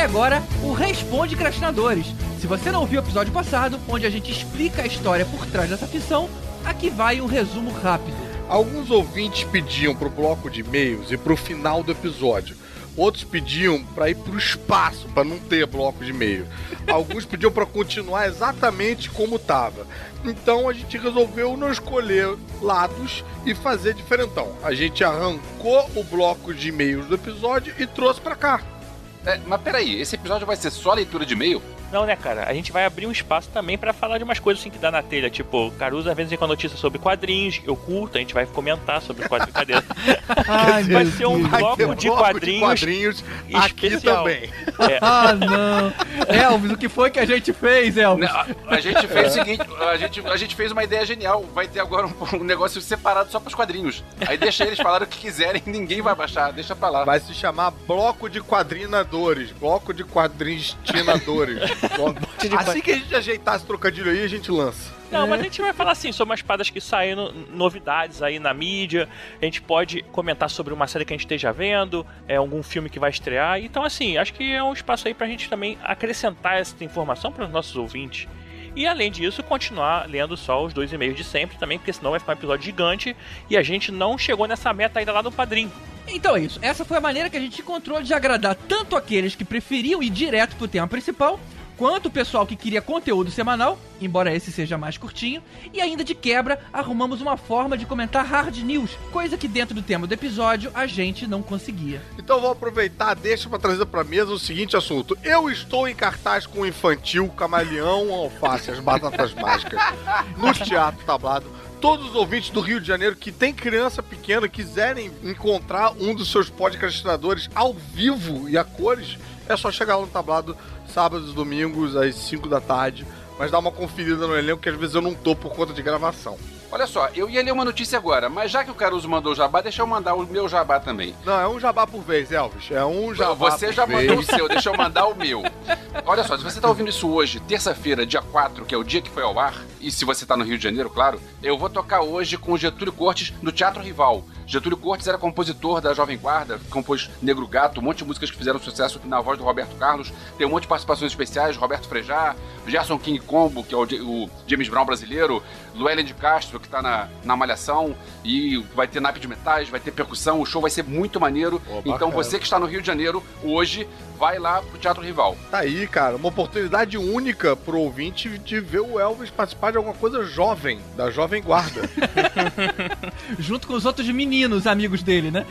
Estreia agora o Responde Crastinadores. Se você não ouviu o episódio passado, onde a gente explica a história por trás dessa ficção, aqui vai um resumo rápido. Alguns ouvintes pediam pro bloco de e-mails e pro final do episódio. Outros pediam para ir pro espaço, para não ter bloco de e-mail. Alguns pediam para continuar exatamente como tava. Então a gente resolveu não escolher lados e fazer diferentão. A gente arrancou o bloco de e-mails do episódio e trouxe para cá. É, mas peraí, esse episódio vai ser só leitura de e-mail? Não, né, cara? A gente vai abrir um espaço também para falar de umas coisas assim que dá na telha. Tipo, Caruso às vezes vem com notícia sobre quadrinhos, eu curto, a gente vai comentar sobre quadrinhos. Cadê? Ai, vai ser um bloco, de bloco quadrinhos. quadrinhos aqui especial. também. É, Ah, não. Elvis, o que foi que a gente fez, Elvis? Não, a, a gente fez o seguinte, a gente, a gente fez uma ideia genial. Vai ter agora um, um negócio separado só pros quadrinhos. Aí deixa eles falarem o que quiserem, ninguém vai baixar, deixa pra lá. Vai se chamar Bloco de Quadrinadores. Bloco de Quadrintinadores. Assim que a gente ajeitar esse trocadilho aí, a gente lança. Não, mas a gente vai falar assim sobre umas paradas que saíram, novidades aí na mídia. A gente pode comentar sobre uma série que a gente esteja vendo, é algum filme que vai estrear. Então, assim, acho que é um espaço aí pra gente também acrescentar essa informação para os nossos ouvintes. E além disso, continuar lendo só os dois e-mails de sempre também, porque senão vai ficar um episódio gigante e a gente não chegou nessa meta ainda lá do padrinho. Então é isso. Essa foi a maneira que a gente encontrou de agradar tanto aqueles que preferiam ir direto pro tema principal, quanto o pessoal que queria conteúdo semanal, embora esse seja mais curtinho, e ainda de quebra arrumamos uma forma de comentar hard news, coisa que dentro do tema do episódio a gente não conseguia. Então vou aproveitar, deixa pra trazer pra mesa o seguinte assunto. Eu estou em cartaz com o infantil, camaleão, alface, as batatas mágicas, no teatro tablado. Todos os ouvintes do Rio de Janeiro que tem criança pequena quiserem encontrar um dos seus podcastinadores ao vivo e a cores, é só chegar lá no tablado sábados domingos às 5 da tarde, mas dá uma conferida no elenco que às vezes eu não tô por conta de gravação. Olha só, eu ia ler uma notícia agora, mas já que o Caruso mandou o jabá, deixa eu mandar o meu jabá também. Não, é um jabá por vez, Elvis. É um jabá Você por já vez. mandou o seu, deixa eu mandar o meu. Olha só, se você tá ouvindo isso hoje, terça-feira, dia 4, que é o dia que foi ao ar, e se você tá no Rio de Janeiro, claro, eu vou tocar hoje com o Getúlio Cortes no Teatro Rival. Getúlio Cortes era compositor da Jovem Guarda, compôs Negro Gato, um monte de músicas que fizeram sucesso na voz do Roberto Carlos, tem um monte de participações especiais, Roberto Frejá, Gerson King Combo, que é o, o James Brown brasileiro, Luellen de Castro, que tá na, na Malhação, e vai ter naipe de metais, vai ter percussão, o show vai ser muito maneiro. Pô, então você que está no Rio de Janeiro, hoje, vai lá pro Teatro Rival. Tá aí, cara, uma oportunidade única pro ouvinte de ver o Elvis participar de alguma coisa jovem, da Jovem Guarda. Junto com os outros meninos amigos dele, né?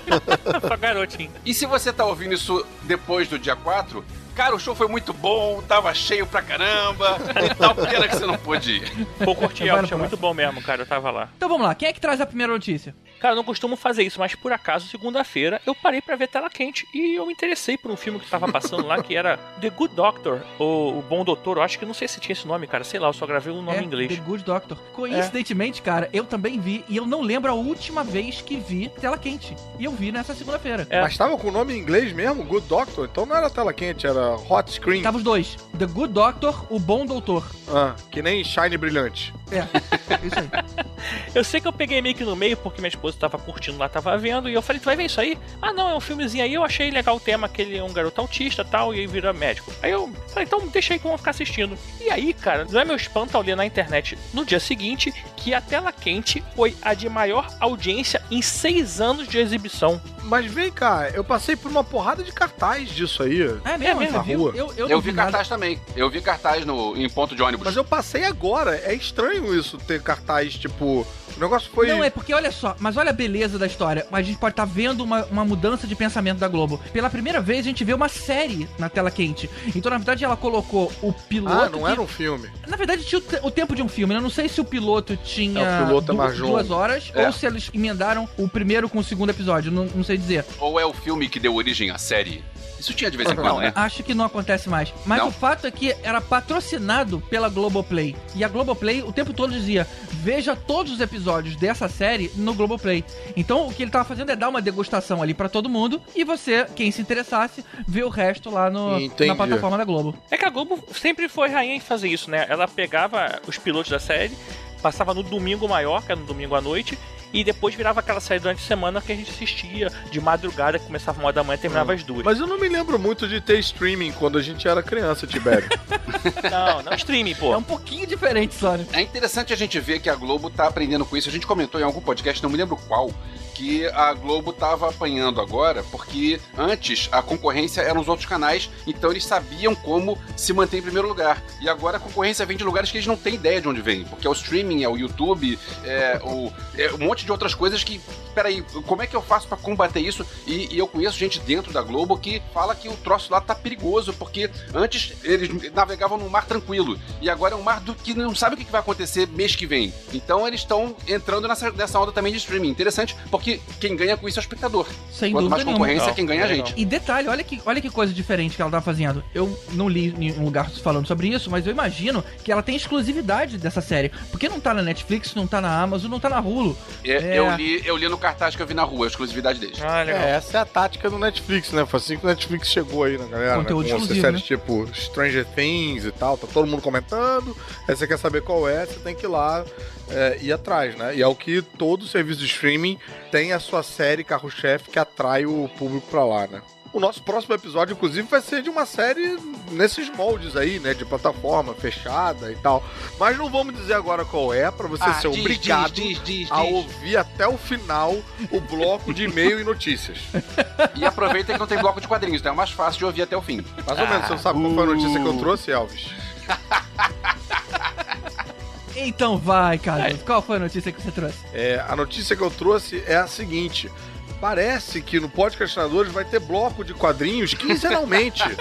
Só garotinho. E se você tá ouvindo isso depois do dia 4, cara, o show foi muito bom, tava cheio pra caramba e tal, pena que você não pôde ir. Pô, no Elvis, é próximo. muito bom mesmo, cara. Eu tava lá. Então vamos lá, quem é que traz a primeira notícia? Cara, eu não costumo fazer isso, mas por acaso, segunda-feira, eu parei pra ver tela quente e eu me interessei por um filme que tava passando lá que era The Good Doctor, ou O Bom Doutor. Eu acho que não sei se tinha esse nome, cara. Sei lá, eu só gravei o nome é, em inglês. The Good Doctor. Coincidentemente, cara, eu também vi e eu não lembro a última vez que vi tela quente. E eu vi nessa segunda-feira. É. Mas tava com o nome em inglês mesmo, Good Doctor, então não era tela quente, era Hot Screen. Tava os dois. The Good Doctor, o Bom Doutor. Ah, que nem Shine Brilhante. É, isso aí. Eu sei que eu peguei meio que no meio porque minha esposa tava curtindo lá, tava vendo, e eu falei, tu vai ver isso aí? Ah, não, é um filmezinho aí, eu achei legal o tema, que ele é um garoto autista e tal, e aí vira médico. Aí eu falei, então deixa aí que eu vou ficar assistindo. E aí, cara, não é meu espanto ao ler na internet no dia seguinte que a tela quente foi a de maior audiência em seis anos de exibição. Mas vem cá, eu passei por uma porrada de cartaz disso aí. É mesmo, mesmo, na viu? rua. Eu, eu, Eu, vi nada. cartaz também. Eu vi cartaz no, em ponto de ônibus. Mas eu passei agora. É estranho isso, ter cartaz, tipo. O negócio foi. Não, é porque olha só, mas olha a beleza da história. A gente pode estar vendo uma, uma mudança de pensamento da Globo. Pela primeira vez, a gente vê uma série na tela quente. Então, na verdade, ela colocou o piloto. Ah, não que- era um filme. Na verdade, tinha o, te- o tempo de um filme. né? Eu não sei se o piloto tinha É, o piloto é mais duas horas É. ou se eles emendaram o primeiro com o segundo episódio. Não, não sei dizer. Ou é o filme que deu origem à série? Isso tinha de vez em quando, Não, né? acho que não acontece mais. Mas Não? o fato é que era patrocinado pela Globoplay. E a Globoplay o tempo todo dizia: veja todos os episódios dessa série no Globoplay. Então o que ele tava fazendo é dar uma degustação ali pra todo mundo. E você, quem se interessasse, vê o resto lá no, Entendi. na plataforma da Globo. É que a Globo sempre foi rainha em fazer isso, né? Ela pegava os pilotos da série, passava no domingo maior, que era no domingo à noite, e depois virava aquela série durante a semana que a gente assistia de madrugada, que começava uma da manhã e terminava às duas. Mas eu não me lembro muito de ter streaming quando a gente era criança, Tibério. Não, não streaming, pô. É um pouquinho diferente só, né? É interessante a gente ver que a Globo tá aprendendo com isso. A gente comentou em algum podcast, não me lembro qual, que a Globo tava apanhando agora, porque antes a concorrência eram os outros canais, então eles sabiam como se manter em primeiro lugar. E agora a concorrência vem de lugares que eles não têm ideia de onde vem, porque é o streaming, é o YouTube, é, o, é um monte de outras coisas que. Peraí, como é que eu faço para combater isso? E, e, eu conheço gente dentro da Globo que fala que o troço lá tá perigoso, porque antes eles navegavam num mar tranquilo, e agora é um mar do que não sabe o que vai acontecer mês que vem. Então eles estão entrando nessa, nessa onda também de streaming. Interessante, porque quem ganha com isso é o espectador. Sem Quanto dúvida mais concorrência, Legal, quem ganha é a gente. E detalhe, olha que, olha que coisa diferente que ela tá fazendo. Eu não li em nenhum lugar falando sobre isso, mas eu imagino que ela tem exclusividade dessa série. Porque não tá na Netflix, não tá na Amazon, não tá na Hulu. É, É. Eu, li, eu li no cartaz que eu vi na rua, a exclusividade deles. Ah, legal. É, essa é a tática do Netflix, né? Foi assim que o Netflix chegou aí na galera. Conteúdo né? Com exclusivo, séries tipo Stranger Things e tal, tá todo mundo comentando. Aí você quer saber qual é, você tem que ir lá é, ir atrás, né? E é o que todo serviço de streaming tem a sua série carro-chefe que atrai o público pra lá, né? O nosso próximo episódio, inclusive, vai ser de uma série nesses moldes aí, né? De plataforma fechada e tal. Mas não vamos dizer agora qual é, pra você Ah, ser diz, obrigado diz, diz, diz, a ouvir até o final o bloco de e-mail e notícias. E aproveita que não tem bloco de quadrinhos, então é mais fácil de ouvir até o fim. Mais ou menos, você não sabe qual foi a notícia que eu trouxe, Elvis? Então vai, cara. Qual foi a notícia que você trouxe? É, a notícia que eu trouxe é a seguinte. Parece que no Podcastinadores vai ter bloco de quadrinhos quinzenalmente.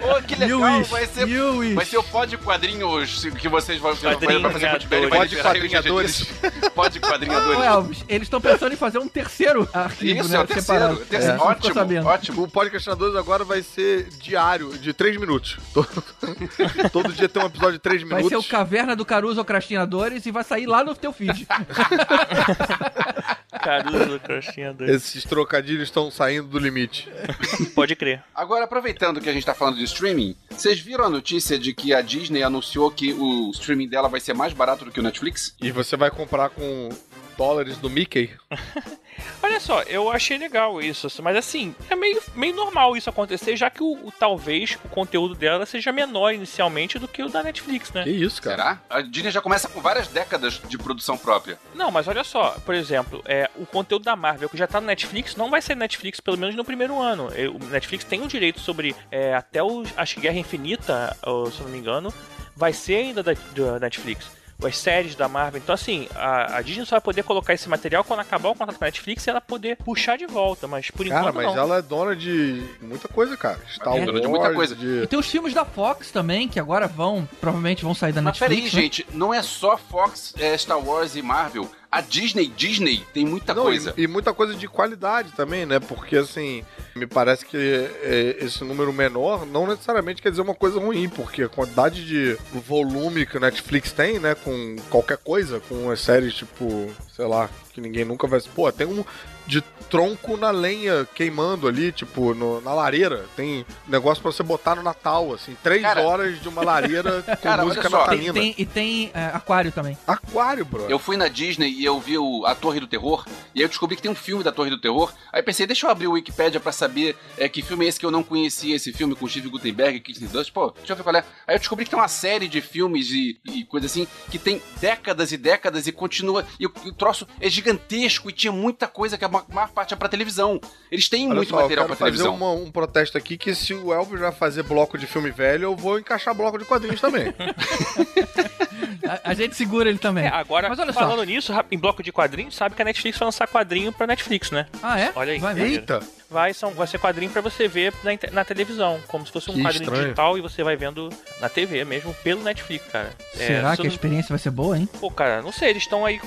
Pô, que legal, wish, vai ser... wish. Vai ser o pó de quadrinhos que vocês vão fazer Quadrinhos pra fazer com o ganhadores. Tibério. Pó de quadrinhadores. Ô, quadrinhadores. Elvis, eles estão pensando em fazer um terceiro arquivo, Isso, né? é o terceiro. terceiro. É, Ótimo, ótimo. o Podcastinadores agora vai ser diário, de 3 minutos. Todo, todo dia tem um episódio de 3 Vai minutos. ser o Caverna do Caruso Crastinadores e vai sair lá no teu feed. Caruso, crostinha doido. Esses trocadilhos estão saindo do limite. Pode crer. Agora, aproveitando que a gente tá falando de streaming, vocês viram a notícia de que a Disney anunciou que o streaming dela vai ser mais barato do que o Netflix? E você vai comprar com dólares do Mickey? Olha só, eu achei legal isso, mas assim, é meio, meio normal isso acontecer, já que o, o- talvez o conteúdo dela seja menor inicialmente do que o da Netflix, né? Que isso, cara. Será? A Disney já começa com várias décadas de produção própria. Não, mas olha só, por exemplo, é, o conteúdo da Marvel que já tá no Netflix não vai ser Netflix pelo menos no primeiro ano. É, O Netflix tem o direito sobre é, até o, acho que Guerra Infinita, ou, se eu não me engano, vai ser ainda da, da Netflix. As séries da Marvel. Então, assim, a, a Disney só vai poder colocar esse material quando acabar o contrato com a Netflix e ela poder puxar de volta. Mas por Cara, enquanto mas não. ela é dona de muita coisa, cara. Star É dona de muita coisa. de- E tem os filmes da Fox também, que agora vão, provavelmente vão sair da Mas Netflix. peraí, né? gente, não é só Fox, é, Star Wars e Marvel. A Disney, Disney, tem muita Não, coisa. E, e muita coisa de qualidade também, né? Porque, assim, me parece que é, esse número menor não necessariamente quer dizer uma coisa ruim, porque a quantidade de volume que o Netflix tem, né? Com qualquer coisa, com as séries tipo, sei lá, que ninguém nunca vai. Pô, tem um de tronco na lenha queimando ali, tipo, no- na lareira. Tem negócio pra você botar no Natal, assim, três Cara- horas de uma lareira com Cara, música só. Tem- natalina. tem- e tem é, aquário também. Aquário, bro. Eu fui na Disney e eu vi o, a Torre do Terror, e aí eu descobri que tem um filme da Torre do Terror. Aí pensei, deixa eu abrir o Wikipedia pra saber é, que filme é esse que eu não conhecia, esse filme com Steve Gutenberg e Kirsten Dunst. Pô, deixa eu ver qual é. Aí eu descobri que tem uma série de filmes e, e coisa assim, que tem décadas e décadas e continua. E o, e o troço é gigantesco e tinha muita coisa que a ma- maior parte é pra televisão. Eles têm Olha muito só, eu material quero pra fazer televisão. uma- um protesto aqui que se o Elvis vai fazer bloco de filme velho, eu vou encaixar bloco de quadrinhos também. A, a gente segura ele também. É, agora, Mas olha só. falando nisso, rap- em bloco de quadrinhos, sabe que a Netflix vai lançar quadrinho pra Netflix, né? Ah, é? Olha aí. Vai ver. Eita! Vai, são, vai ser quadrinho pra você ver na, na televisão, como se fosse um Que quadrinho estranho. digital e você vai vendo na TV mesmo, pelo Netflix, cara. É, Será se que a eu não- experiência vai ser boa, hein? Pô, cara, não sei, eles estão aí com,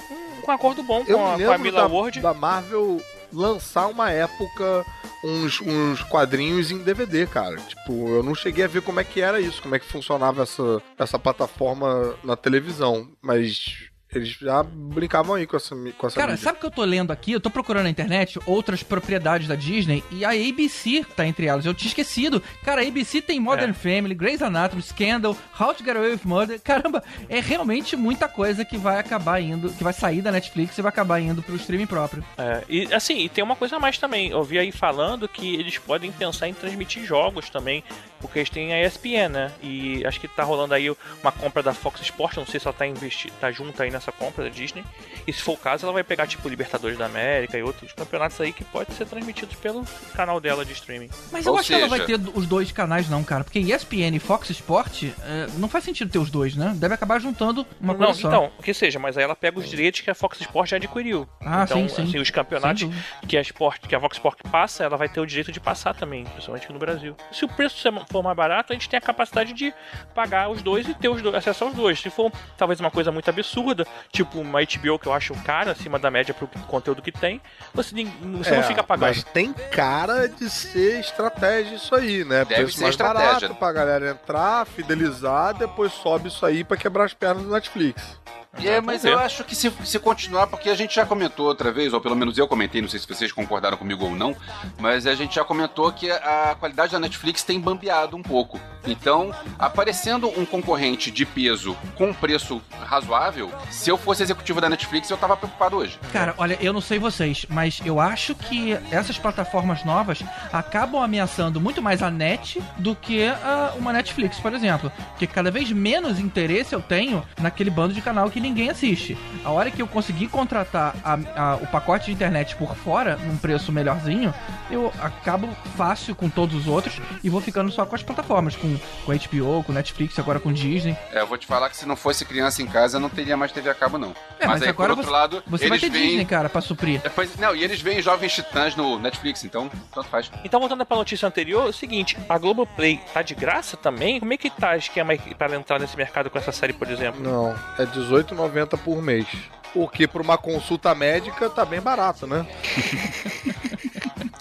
com um acordo bom com a, com a Mila da, Ward. da Marvel lançar uma época uns, uns quadrinhos em DVD, cara. Tipo, eu não cheguei a ver como é que era isso, como é que funcionava essa, essa plataforma na televisão. Mas Eles já brincavam aí com essa, com essa Cara, mídia. sabe o que eu tô lendo aqui? Eu tô procurando na internet outras propriedades da Disney e a ABC tá entre elas. Eu tinha esquecido. Cara, a ABC tem Modern É. Family, Grey's Anatomy, Scandal, How to Get Away with Murder. Caramba, é realmente muita coisa que vai acabar indo, que vai sair da Netflix e vai acabar indo pro streaming próprio. É, e assim, e tem uma coisa a mais também. Eu vi aí falando que eles podem pensar em transmitir jogos também, porque eles têm a ESPN, né? E acho que tá rolando aí uma compra da Fox Sports, não sei se ela tá investi tá junto aí nessa compra da Disney. E se for o caso, ela vai pegar tipo Libertadores da América e outros campeonatos aí que podem ser transmitidos pelo canal dela de streaming. Mas eu Ou acho que ela vai ter os dois canais, não, cara. Porque ESPN e Fox Sport é, não faz sentido ter os dois, né? Deve acabar juntando uma não, coisa só. então, que seja, mas aí ela pega os direitos que a Fox Sports já adquiriu. Ah, então, sim, sim. assim, os campeonatos que a, Sport, que a Vox Sport passa, ela vai ter o direito de passar também, principalmente aqui no Brasil. Se o preço for mais barato, a gente tem a capacidade de pagar os dois e ter os dois, acesso aos dois. Se for talvez uma coisa muito absurda, tipo uma HBO que eu acho caro, acima da média pro conteúdo que tem, você, você não É, fica pagando. Mas tem cara de ser estratégia isso aí, né? Deve Preço ser mais estratégia. barato pra galera entrar, fidelizar, depois sobe isso aí pra quebrar as pernas do Netflix. É, mas eu acho que se, se continuar, porque a gente já comentou outra vez, ou pelo menos eu comentei, não sei se vocês concordaram comigo ou não, mas a gente já comentou que a qualidade da Netflix tem bambeado um pouco. Então, aparecendo um concorrente de peso com um preço razoável, se eu fosse executivo da Netflix, eu tava preocupado hoje. Cara, olha, eu não sei vocês, mas eu acho que essas plataformas novas acabam ameaçando muito mais a net do que a- uma Netflix, por exemplo. Porque cada vez menos interesse eu tenho naquele bando de canal que ninguém assiste. A hora que eu conseguir contratar a- a- o pacote de internet por fora, num preço melhorzinho, eu acabo fácil com todos os outros e vou ficando só com as plataformas, com, com HBO, com Netflix, agora com Disney. É, eu vou te falar que se não fosse criança em casa, eu não teria mais TV a cabo, não. É, mas, aí, agora por outro você, lado, você vai eles ter veem... Disney, cara, pra suprir. Depois, não, e eles veem Jovens Titãs no Netflix, então tanto faz. Então, voltando pra notícia anterior, é o seguinte: a Globoplay tá de graça também? Como é que tá o esquema aí para entrar nesse mercado com essa série, por exemplo? Não, é R$18,90 por mês. Porque pra uma consulta médica tá bem barato, né?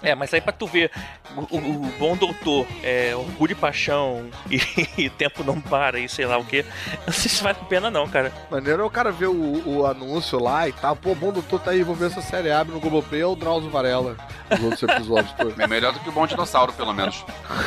É, mas aí pra tu ver o, o- o bom doutor, é, orgulho e paixão e, e tempo não para e sei lá o que, não sei se vale a pena não, cara. Maneiro é o cara ver o, o anúncio lá e tal. Pô, bom doutor tá aí, vou ver essa série. Abre no Globoplay é o Drauzio Varela. Os outros episódios todos. É melhor do que o Bom Dinossauro, pelo menos.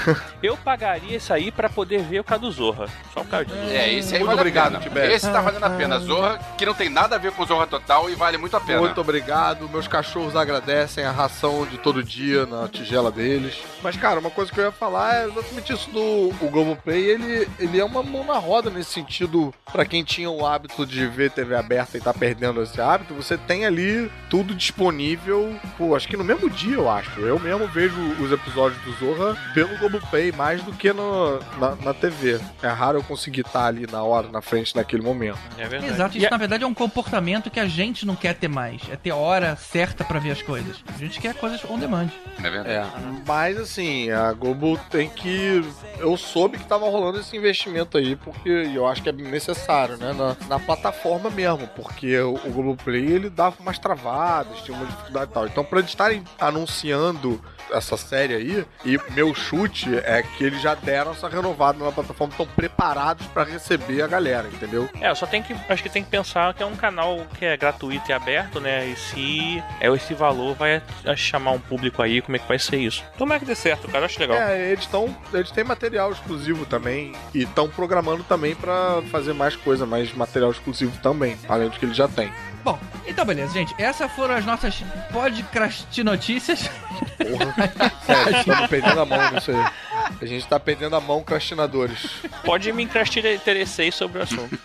Eu pagaria isso aí pra poder ver o cara do Zorra. Só o cara do Zorra. É, esse aí Muito vale obrigado, a pena. Tibete. Esse tá valendo a pena. Zorra, que não tem nada a ver com Zorra Total e vale muito a pena. Muito obrigado. Meus cachorros agradecem a ração de todo dia na tigela deles. Mas, cara, uma coisa que eu ia falar é exatamente isso do o Globoplay. Ele, ele é uma mão na roda nesse sentido. Pra quem tinha o hábito de ver TV aberta e tá perdendo esse hábito, você tem ali tudo disponível. Pô, acho que no mesmo dia, eu acho. Eu mesmo vejo os episódios do Zorra pelo Globoplay mais do que no, na, na TV. É raro eu conseguir estar ali na hora, na frente, naquele momento. É verdade. Exato, E isso a- na verdade é um comportamento que a gente não quer ter mais. É ter hora certa pra ver as coisas. A gente quer coisas on demand. É verdade. É, mas assim, a Globo tem que. Eu soube que tava rolando esse investimento aí, porque eu acho que é necessário, né? Na, na plataforma mesmo, porque o, o Globoplay ele dava umas travadas, tinha uma dificuldade e tal. Então, pra eles estarem anunciando essa série aí, e meu chute é que eles já deram essa renovada na plataforma, estão preparados pra receber a galera, entendeu? É, só tem que. Acho que tem que pensar que é um canal que é gratuito e aberto, né? E se é esse valor vai chamar um público aí, como é que vai ser isso? Tomara que dê certo, cara, acho legal. É, eles estão. Eles têm material exclusivo também. E estão programando também pra fazer mais coisa, mais material exclusivo também. Além do que eles já têm. Bom, então beleza, gente. Essas foram as nossas podcast notícias. Porra. Sério, estamos perdendo a mão nisso aí. A gente tá perdendo a mão, crastinadores. Pode me interessei sobre o assunto.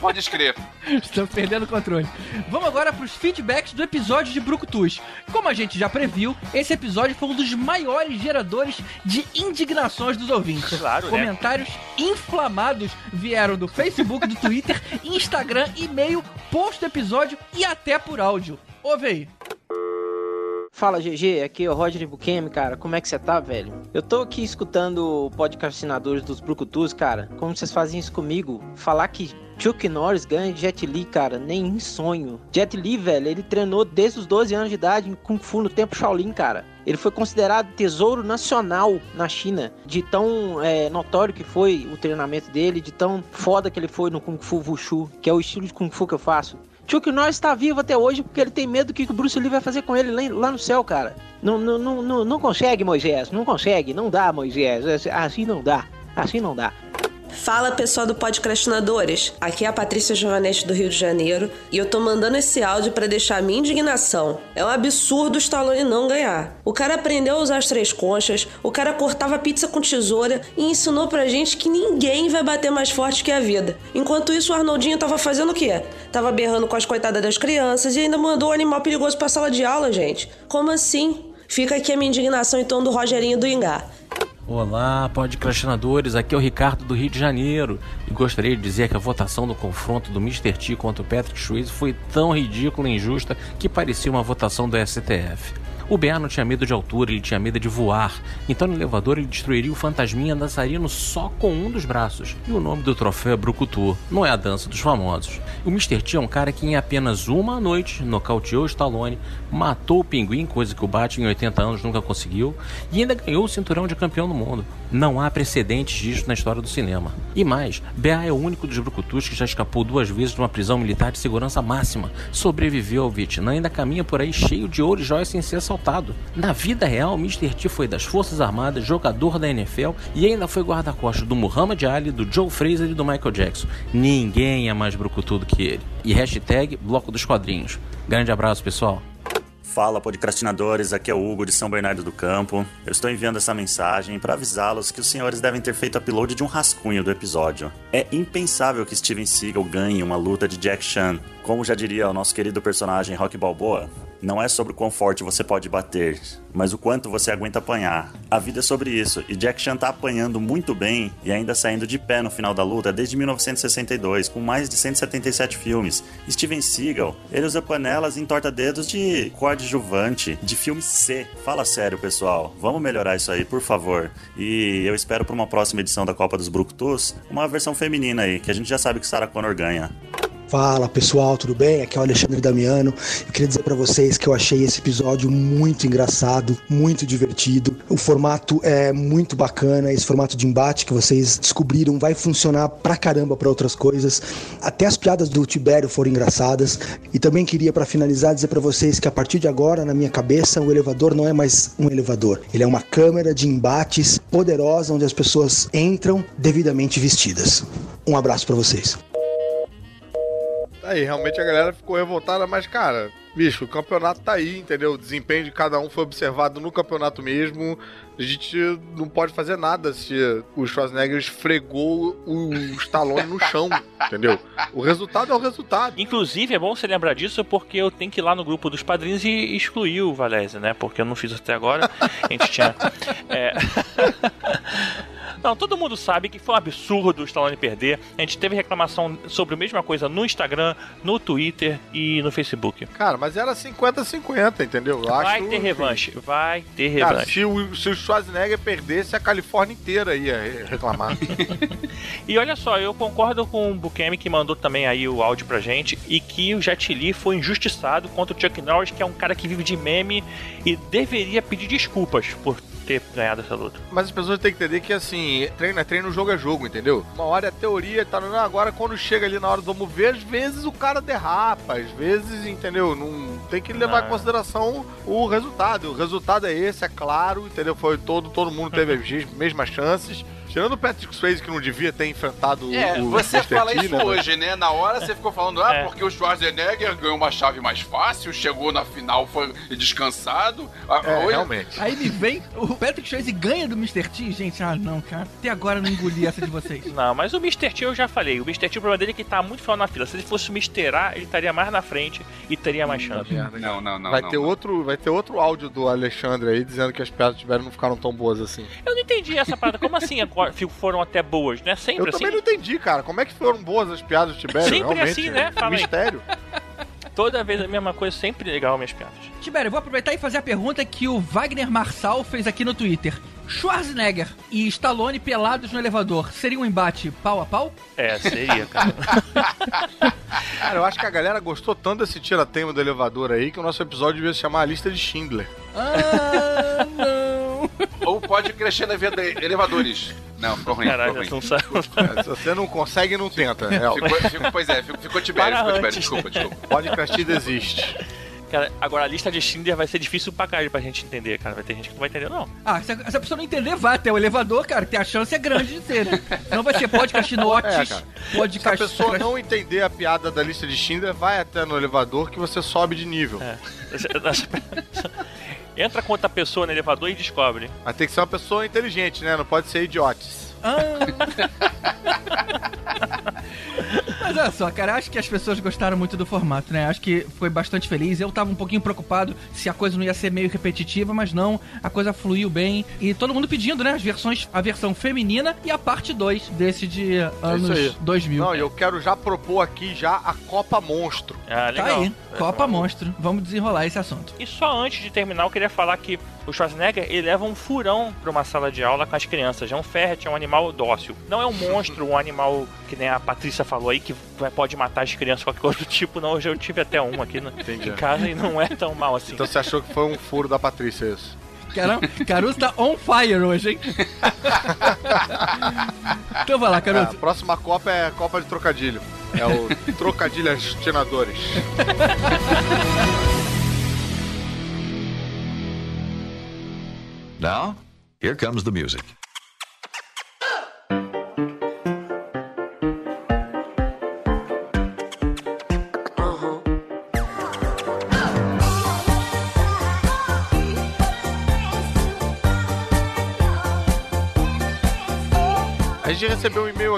Pode escrever. Estamos perdendo o controle. Vamos agora para os feedbacks do episódio de Brucutus. Como a gente já previu, esse episódio foi um dos maiores geradores de indignações dos ouvintes. Claro, né? Comentários inflamados vieram do Facebook, do Twitter, Instagram, e-mail, post do episódio e até por áudio. Ouve aí. Fala GG, aqui é o Roger Buquemi, cara. Como é que você tá, velho? Eu tô aqui escutando o podcastinadores dos Brucutus, cara. Como vocês fazem isso comigo? Falar que Chuck Norris ganha Jet Li, cara, nem em sonho. Jet Li, velho, ele treinou desde os 12 anos de idade em Kung Fu no tempo Shaolin, cara. Ele foi considerado tesouro nacional na China, de tão é, notório que foi o treinamento dele, de tão foda que ele foi no Kung Fu Wushu, que é o estilo de Kung Fu que eu faço. Chuck Norris está vivo até hoje porque ele tem medo do que o Bruce Lee vai fazer com ele lá no céu, cara. Não, não, não, não consegue, Moisés. Não consegue. Não dá, Moisés. Assim não dá. Assim não dá. Fala pessoal do Podcastinadores, aqui é a Patrícia Giovanetti do Rio de Janeiro e eu tô mandando esse áudio para deixar a minha indignação. É um absurdo o Stallone não ganhar. O cara aprendeu a usar as três conchas, o cara cortava pizza com tesoura e ensinou pra gente que ninguém vai bater mais forte que a vida. Enquanto isso, o Arnoldinho tava fazendo o quê? Tava berrando com as coitadas das crianças e ainda mandou o um animal perigoso pra sala de aula, gente. Como assim? Fica aqui a minha indignação então do Rogerinho do Ingá. Olá, podcastinadores, aqui é o Ricardo do Rio de Janeiro e gostaria de dizer que a votação do confronto do Mr. T contra o Patrick Swayze foi tão ridícula e injusta que parecia uma votação do STF. O BA não tinha medo de altura, ele tinha medo de voar. Então no elevador ele destruiria o fantasminha dançarino só com um dos braços. E o nome do troféu é Brucutu, não é a dança dos famosos. O Mr. T é um cara que em apenas uma noite nocauteou Stallone, matou o pinguim, coisa que o Batman em 80 anos nunca conseguiu, e ainda ganhou o cinturão de campeão do mundo. Não há precedentes disso na história do cinema. E mais, BA é o único dos brucutus que já escapou duas vezes de uma prisão militar de segurança máxima, sobreviveu ao Vietnã e ainda caminha por aí cheio de ouro e joias sem ser assaltado. Na vida real, Mr. T foi das Forças Armadas, jogador da NFL e ainda foi guarda-costas do Muhammad Ali, do Joe Fraser e do Michael Jackson. Ninguém é mais brucutudo que ele. E hashtag Bloco dos Quadrinhos. Grande abraço, pessoal. Fala, podcastinadores, aqui é o Hugo de São Bernardo do Campo. Eu estou enviando essa mensagem para avisá-los que os senhores devem ter feito upload de um rascunho do episódio. É impensável que Steven Seagal ganhe uma luta de Jack Chan. Como já diria o nosso querido personagem Rock Balboa, não é sobre o quão forte você pode bater, mas o quanto você aguenta apanhar. A vida é sobre isso, e Jack Chan tá apanhando muito bem e ainda saindo de pé no final da luta desde 1962, com mais de 177 filmes. Steven Seagal, ele usa panelas e entorta dedos de coadjuvante, de filme C. Fala sério, pessoal. Vamos melhorar isso aí, por favor. E eu espero para uma próxima edição da Copa dos Brucutus, uma versão feminina aí, que a gente já sabe que Sarah Connor ganha. Fala pessoal, tudo bem? Aqui é o Alexandre Damiano. Eu queria dizer para vocês que eu achei esse episódio muito engraçado, muito divertido. O formato é muito bacana, esse formato de embate que vocês descobriram vai funcionar pra caramba para outras coisas. Até as piadas do Tibério foram engraçadas. E também queria para finalizar dizer para vocês que a partir de agora, na minha cabeça, o elevador não é mais um elevador. Ele é uma câmera de embates poderosa onde as pessoas entram devidamente vestidas. Um abraço para vocês. Aí, realmente a galera ficou revoltada, mas, cara, bicho, o campeonato tá aí, entendeu? O desempenho de cada um foi observado no campeonato mesmo. A gente não pode fazer nada se o Schwarzenegger esfregou o Stallone no chão, entendeu? O resultado é o resultado. Inclusive, é bom você lembrar disso porque eu tenho que ir lá no grupo dos padrinhos e excluir o Valese, né? Porque eu não fiz até agora. A gente tinha. É... Não, todo mundo sabe que foi um absurdo o Stallone perder. A gente teve reclamação sobre a mesma coisa no Instagram, no Twitter e no Facebook. Cara, mas era 50-50, entendeu? Eu vai acho, ter revanche, vai ter Cara, revanche. se o, se o Schwarzenegger perdesse, a Califórnia inteira ia reclamar. e olha só, eu concordo com o Bukemi que mandou também aí o áudio pra gente e que o Jet Li foi injustiçado contra o Chuck Norris, que é um cara que vive de meme e deveria pedir desculpas por ter ganhado essa luta. Mas as pessoas têm que entender que, assim, treino é treino, jogo é jogo, entendeu? Uma hora é teoria, tá no... Agora, quando chega ali na hora do vamos ver, às vezes o cara derrapa, às vezes, entendeu? Não tem que levar em consideração o resultado. O resultado é esse, é claro, entendeu? Foi todo, todo mundo teve as mesmas chances. Tirando o Patrick Swayze, que não devia ter enfrentado é, o você Mr. fala T, isso né? hoje, né? Na hora você ficou falando, ah, é. porque o Schwarzenegger ganhou uma chave mais fácil, chegou na final, foi descansado. É, hoje... realmente. Aí me vem, o Patrick Swayze ganha do Mr. T, gente, ah não, cara. Até agora eu não engoli essa de vocês. Não, mas o Mr. T eu já falei, o Mr. T o problema dele é que tá muito final na fila. Se ele fosse o Mr. A, ele estaria mais na frente e teria mais chance. Não, não, não. Vai, não, ter não. Outro, vai ter outro áudio do Alexandre aí dizendo que as piadas tiveram não ficaram tão boas assim. Eu não entendi essa parada. Como assim foram até boas, né? Sempre Eu assim. também não entendi, cara. Como é que foram boas as piadas do Tibério? Sempre Realmente, assim, né? Fala aí. mistério. Toda vez a mesma coisa, sempre legal minhas piadas. Tibério, eu vou aproveitar e fazer a pergunta que o Wagner Marçal fez aqui no Twitter. Schwarzenegger e Stallone pelados no elevador seria um embate pau a pau? É, seria, cara. Cara, eu acho que a galera gostou tanto desse tiratema do elevador aí que o nosso episódio devia se chamar a lista de Schindler. Ah. Ou pode crescer na venda elevadores. Não, ficou ruim. Caralho, ficou não ruim. sabe. É, Se você não consegue, não tenta. É, Ficou, ficou- pois é, ficou, ficou Tibério, ficou Tibério. Desculpa, desculpa. Podcast existe. Cara, agora a lista de Schindler vai ser difícil pra caralho pra gente entender, cara. Vai ter gente que não vai entender, não. Ah, se a, se a pessoa não entender, vai até o elevador, cara, que a chance é grande de ser, né? Não vai ser podcast notes, É, podcast... Se a pessoa não entender a piada da lista de Schindler, vai até no elevador que você sobe de nível. É. Entra com outra pessoa no elevador e descobre. Mas tem que ser uma pessoa inteligente, né? Não pode ser idiotes. Ah. Mas olha só, cara, acho que as pessoas gostaram muito do formato, né? Acho que foi bastante feliz. Eu tava um pouquinho preocupado se a coisa não ia ser meio repetitiva, mas não, a coisa fluiu bem. E todo mundo pedindo, né? As versões, a versão feminina e a parte 2 desse de anos É isso aí. 2000. Não, e eu quero já propor aqui já a Copa Monstro. Ah, Tá legal. aí, Copa Monstro. Vamos desenrolar esse assunto. E só antes de terminar, eu queria falar que o Schwarzenegger ele leva um furão pra uma sala de aula com as crianças. É um ferret, é um animal dócil. Não é um monstro, um animal que nem a Patrícia falou aí, que pode matar as crianças, qualquer coisa do tipo. Não, hoje eu tive até um aqui no, Entendi. em casa e não é tão mal assim. Então você achou que foi um furo da Patrícia isso? Caramba, Caruso tá on fire hoje, hein? então vai lá, É, a Caruso. próxima Copa é a Copa de Trocadilho. É o Trocadilhos Tinadores. Now, here comes the music.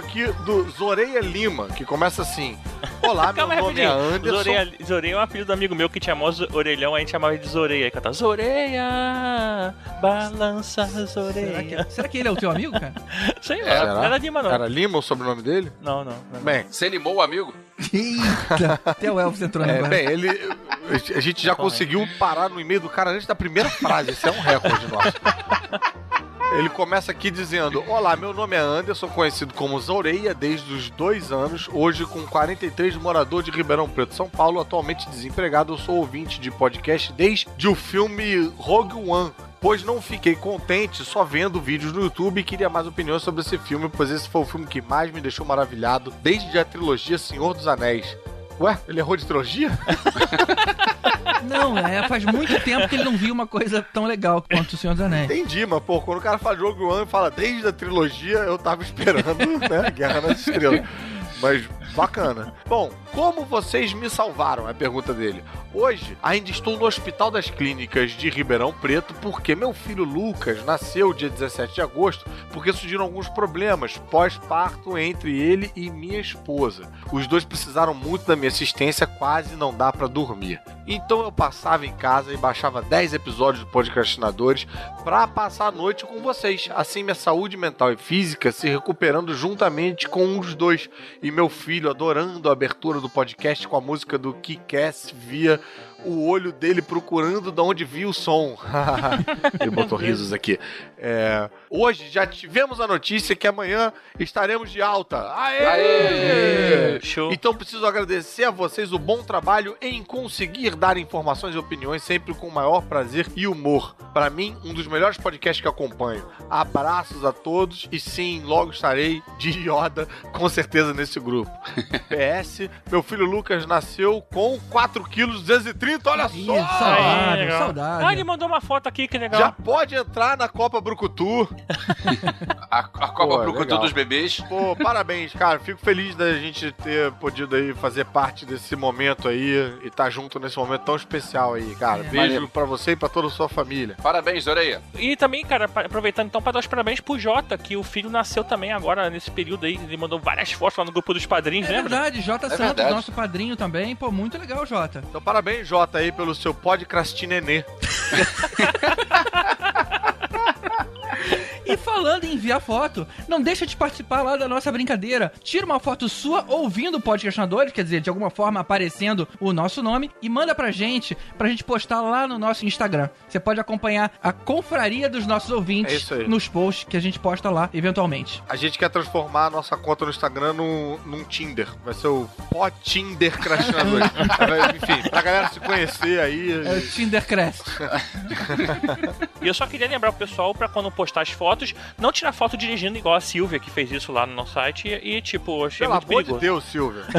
Aqui do Zoreia Lima, que começa assim: Olá, meu Calma nome é rapidinho. Anderson. Zoreia, Zoreia é um apelido do amigo meu que tinha mó orelhão, a gente chamava ele de Zoreia. Aí cantava Zoreia, balança Será Zoreia. que, será que ele é o teu amigo, cara? Sei lá, Será? era Lima não. Era Lima o sobrenome dele? Não, não. não. Bem, Você animou o amigo? Eita, até o Elvis entrou é, bem, ele. A gente já conseguiu parar no e-mail do cara antes da primeira frase. Esse é um recorde nosso. Ele começa aqui dizendo: Olá, meu nome é Anderson, conhecido como Zoureia desde os dois anos. Hoje, com 43, morador de Ribeirão Preto, São Paulo, atualmente desempregado. Eu sou ouvinte de podcast desde o filme Rogue One. Pois não fiquei contente só vendo vídeos no YouTube e queria mais opiniões sobre esse filme, pois esse foi o filme que mais me deixou maravilhado desde a trilogia Senhor dos Anéis. Ué, ele errou de trilogia? Não, é, faz muito tempo que ele não viu uma coisa tão legal quanto o Senhor dos Anéis. Entendi, mas pô, quando o cara fala Rogue One fala desde a trilogia, eu tava esperando, né? Guerra nas Estrelas. Mas bacana. Bom, como vocês me salvaram? É a pergunta dele. Hoje, ainda estou no Hospital das Clínicas de Ribeirão Preto porque meu filho Lucas nasceu dia 17 de agosto porque surgiram alguns problemas pós-parto entre ele e minha esposa. Os dois precisaram muito da minha assistência, quase não dá pra dormir. Então eu passava em casa e baixava 10 episódios do Podcastinadores pra passar a noite com vocês. Assim minha saúde mental e física se recuperando juntamente com os dois. E meu filho adorando a abertura do podcast com a música do Kick-Ass via o olho dele procurando de onde viu o som. Ele botou risos aqui. É, hoje já tivemos a notícia que amanhã estaremos de alta. Aê! Aê! Show. Então preciso agradecer a vocês o bom trabalho em conseguir dar informações e opiniões sempre com o maior prazer e humor. Para mim, um dos melhores podcasts que acompanho. Abraços a todos e sim, logo estarei de Yoda com certeza nesse grupo. PS, meu filho Lucas nasceu com 4 kg 230, olha Ih, só! saudade, legal. saudade. Ah, ele mandou uma foto aqui, que legal. Já pode entrar na Copa Brucutu. A, a Copa Pô, Brucutu legal. dos bebês. Pô, parabéns, cara. Fico feliz da gente ter podido aí fazer parte desse momento aí e estar junto nesse momento tão especial aí, cara. É. Beijo Valeu. pra você e pra toda a sua família. Parabéns, Zoreia. E também, cara, aproveitando então para dar os parabéns pro Jota, que o filho nasceu também agora nesse período aí. Ele mandou várias fotos lá no grupo dos padrinhos, É lembra? verdade, Jota Santos, verdade. nosso padrinho também. Pô, muito legal, Jota. Então, parabéns, Jota, aí, pelo seu podcastinenê. E falando em enviar foto, não deixa de participar lá da nossa brincadeira. Tira uma foto sua ouvindo o Podcastinadores, quer dizer, de alguma forma aparecendo o nosso nome, e manda pra gente, pra gente postar lá no nosso Instagram. Você pode acompanhar a confraria dos nossos É ouvintes aí. nos posts que a gente posta lá, eventualmente. A gente quer transformar a nossa conta no Instagram num, num Tinder. Vai ser o Pod Tinder Crastinador. Enfim, pra galera se conhecer aí. É o Tinder Crest. E eu só queria lembrar o pessoal pra quando postar as fotos, não tirar foto dirigindo igual a Silvia, que fez isso lá no nosso site, e, e, tipo, achei Pelo muito amor de perigoso. Deus, Silvia.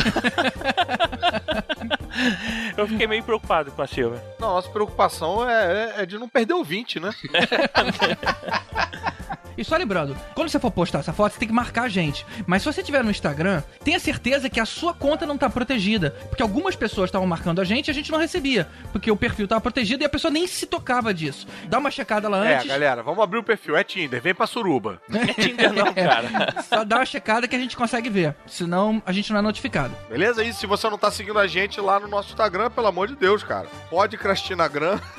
Eu fiquei meio preocupado com a Silvia. Nossa preocupação é, é- é de não perder o 20, né? E só lembrando, quando você for postar essa foto, você tem que marcar a gente. Mas se você tiver no Instagram, tenha certeza que a sua conta não tá protegida. Porque algumas pessoas estavam marcando a gente e a gente não recebia. Porque o perfil tava protegido e a pessoa nem se tocava disso. Dá uma checada lá É, antes. galera, vamos abrir o perfil. É Tinder, vem pra Suruba. Não é Tinder não, cara. Só dá uma checada que a gente consegue ver. Senão a gente não é notificado. Beleza? E se você não tá seguindo a gente lá no nosso Instagram, pelo amor de Deus, cara. Pode Crastinagram.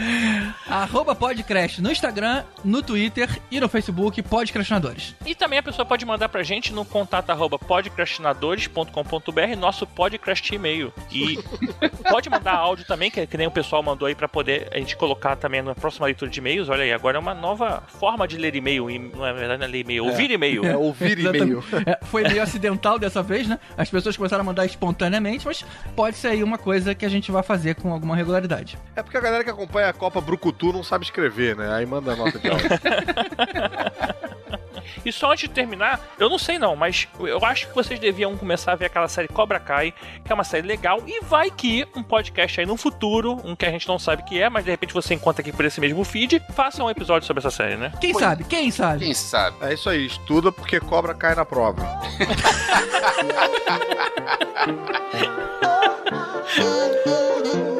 Arroba Podcrash no Instagram, no Twitter e no Facebook, Podcrastinadores. E também a pessoa pode mandar pra gente no contato arroba podcrastinadores.com.br, nosso podcast e-mail. E pode mandar áudio também, que, que nem o pessoal mandou aí pra poder a gente colocar também na próxima leitura de e-mails. Olha aí, agora é uma nova forma de ler e-mail. Não é verdade, não é ler e-mail, ouvir e-mail. É ouvir e-mail. É, foi meio acidental dessa vez, né? As pessoas começaram a mandar espontaneamente, mas pode ser aí uma coisa que a gente vai fazer com alguma regularidade. É porque a galera que acompanha a Copa Brucutu não sabe escrever, né? Aí manda nota de áudio. E só antes de terminar, eu não sei não, mas eu acho que vocês deviam começar a ver aquela série Cobra Kai, que é uma série legal, e vai que um podcast aí no futuro, um que a gente não sabe que é, mas de repente você encontra aqui por esse mesmo feed, faça um episódio sobre essa série, né? Quem sabe? Quem sabe? Quem sabe? É isso aí, estuda porque cobra cai na prova.